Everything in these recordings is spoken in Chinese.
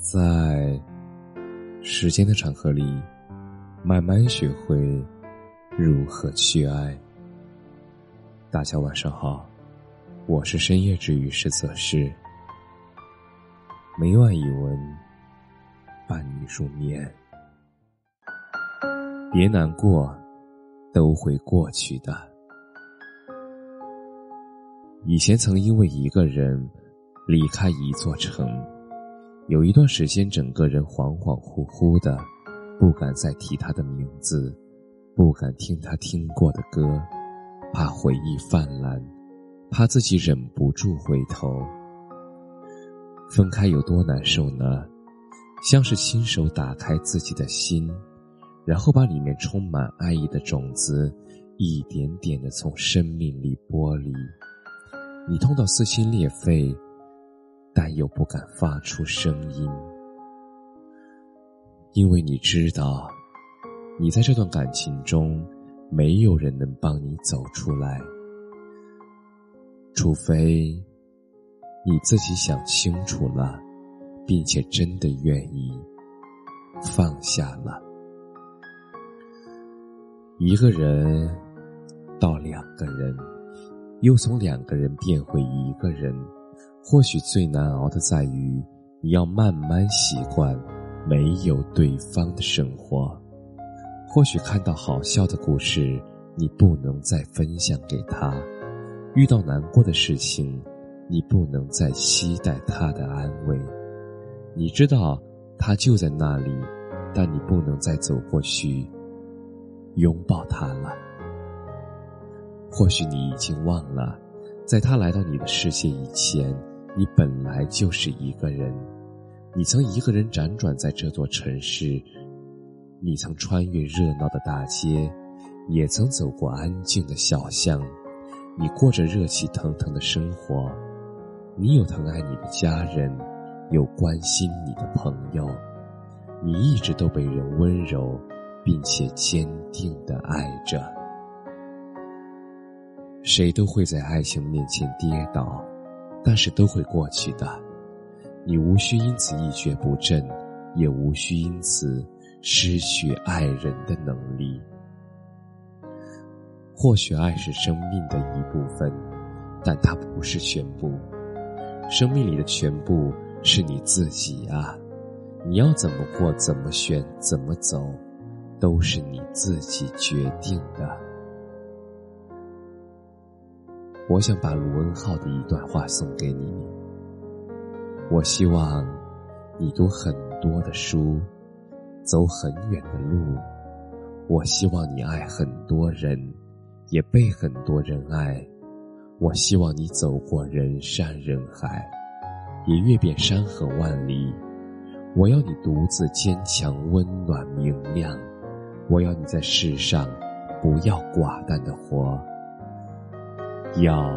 在时间的长河里，慢慢学会如何去爱。大家晚上好，我是深夜治愈师则是，每晚一文伴你入眠。别难过，都会过去的。以前曾因为一个人离开一座城。有一段时间，整个人恍恍惚惚的，不敢再提他的名字，不敢听他听过的歌，怕回忆泛滥，怕自己忍不住回头。分开有多难受呢？像是亲手打开自己的心，然后把里面充满爱意的种子，一点点的从生命里剥离。你痛到撕心裂肺。但又不敢发出声音，因为你知道，你在这段感情中，没有人能帮你走出来，除非你自己想清楚了，并且真的愿意放下了。一个人到两个人，又从两个人变回一个人。或许最难熬的在于，你要慢慢习惯没有对方的生活。或许看到好笑的故事，你不能再分享给他；遇到难过的事情，你不能再期待他的安慰。你知道他就在那里，但你不能再走过去拥抱他了。或许你已经忘了，在他来到你的世界以前。你本来就是一个人，你曾一个人辗转在这座城市，你曾穿越热闹的大街，也曾走过安静的小巷，你过着热气腾腾的生活，你有疼爱你的家人，有关心你的朋友，你一直都被人温柔并且坚定的爱着。谁都会在爱情面前跌倒。但是都会过去的，你无需因此一蹶不振，也无需因此失去爱人的能力。或许爱是生命的一部分，但它不是全部。生命里的全部是你自己啊！你要怎么过，怎么选，怎么走，都是你自己决定的。我想把卢恩浩的一段话送给你。我希望你读很多的书，走很远的路。我希望你爱很多人，也被很多人爱。我希望你走过人山人海，也阅遍山河万里。我要你独自坚强、温暖、明亮。我要你在世上不要寡淡的活。要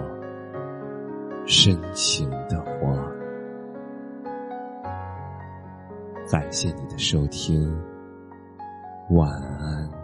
深情的话。感谢你的收听，晚安。